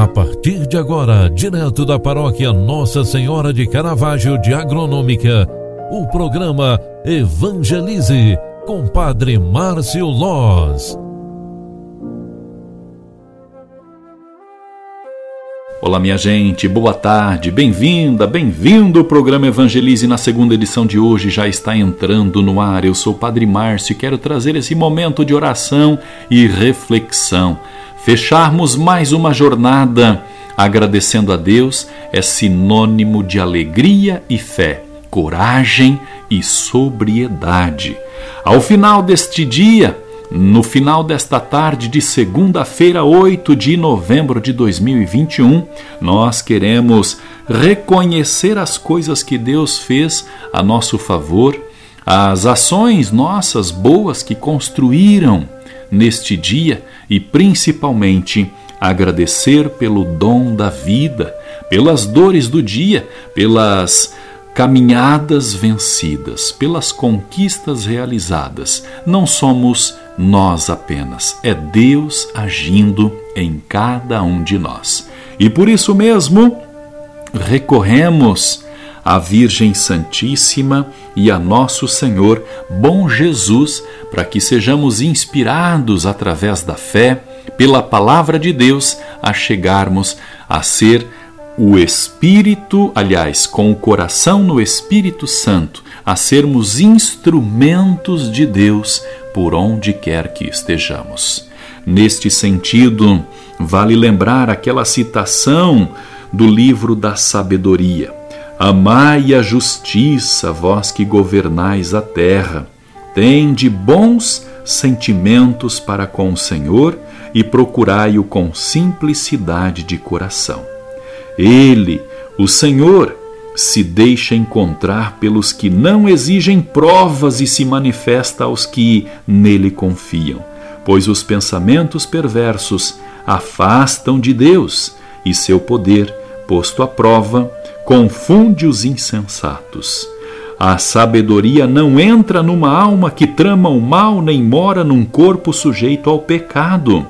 A partir de agora, direto da paróquia Nossa Senhora de Caravaggio de Agronômica, o programa Evangelize com Padre Márcio Loz. Olá, minha gente, boa tarde, bem-vinda, bem-vindo. O programa Evangelize na segunda edição de hoje já está entrando no ar. Eu sou o Padre Márcio e quero trazer esse momento de oração e reflexão Fecharmos mais uma jornada agradecendo a Deus é sinônimo de alegria e fé, coragem e sobriedade. Ao final deste dia, no final desta tarde de segunda-feira, 8 de novembro de 2021, nós queremos reconhecer as coisas que Deus fez a nosso favor, as ações nossas boas que construíram neste dia e principalmente agradecer pelo dom da vida, pelas dores do dia, pelas caminhadas vencidas, pelas conquistas realizadas. Não somos nós apenas, é Deus agindo em cada um de nós. E por isso mesmo, recorremos à Virgem Santíssima e a Nosso Senhor, bom Jesus, para que sejamos inspirados através da fé, pela palavra de Deus, a chegarmos a ser o Espírito, aliás, com o coração no Espírito Santo, a sermos instrumentos de Deus por onde quer que estejamos. Neste sentido, vale lembrar aquela citação do livro da sabedoria Amai a justiça, vós que governais a terra. Tende bons sentimentos para com o Senhor e procurai-o com simplicidade de coração. Ele, o Senhor, se deixa encontrar pelos que não exigem provas e se manifesta aos que nele confiam, pois os pensamentos perversos afastam de Deus e seu poder, posto à prova, confunde os insensatos. A sabedoria não entra numa alma que trama o mal, nem mora num corpo sujeito ao pecado.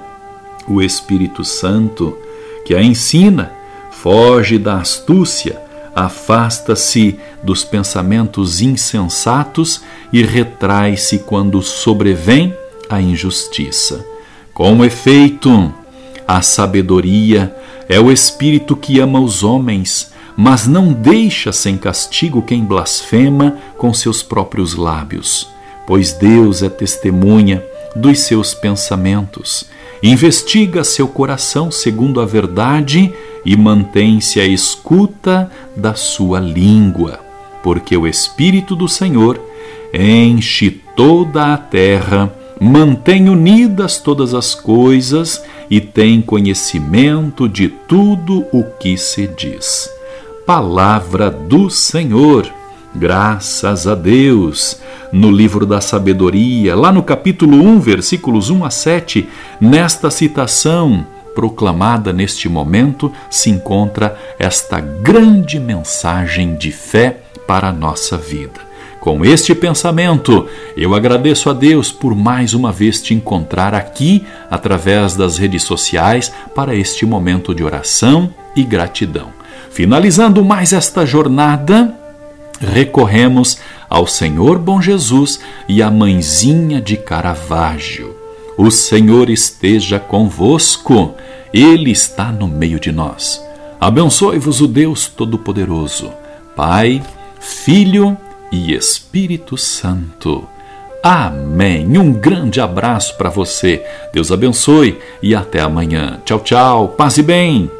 O Espírito Santo, que a ensina, foge da astúcia, afasta-se dos pensamentos insensatos e retrai-se quando sobrevém a injustiça. Com efeito, a sabedoria é o Espírito que ama os homens mas não deixa sem castigo quem blasfema com seus próprios lábios, pois Deus é testemunha dos seus pensamentos. Investiga seu coração segundo a verdade e mantém-se à escuta da sua língua, porque o Espírito do Senhor enche toda a terra, mantém unidas todas as coisas e tem conhecimento de tudo o que se diz palavra do Senhor. Graças a Deus. No livro da sabedoria, lá no capítulo 1, versículos 1 a 7, nesta citação proclamada neste momento, se encontra esta grande mensagem de fé para a nossa vida. Com este pensamento, eu agradeço a Deus por mais uma vez te encontrar aqui através das redes sociais para este momento de oração e gratidão. Finalizando mais esta jornada, recorremos ao Senhor Bom Jesus e à Mãezinha de Caravaggio. O Senhor esteja convosco, Ele está no meio de nós. Abençoe-vos o Deus Todo-Poderoso, Pai, Filho e Espírito Santo. Amém. Um grande abraço para você. Deus abençoe e até amanhã. Tchau, tchau. Paz e bem.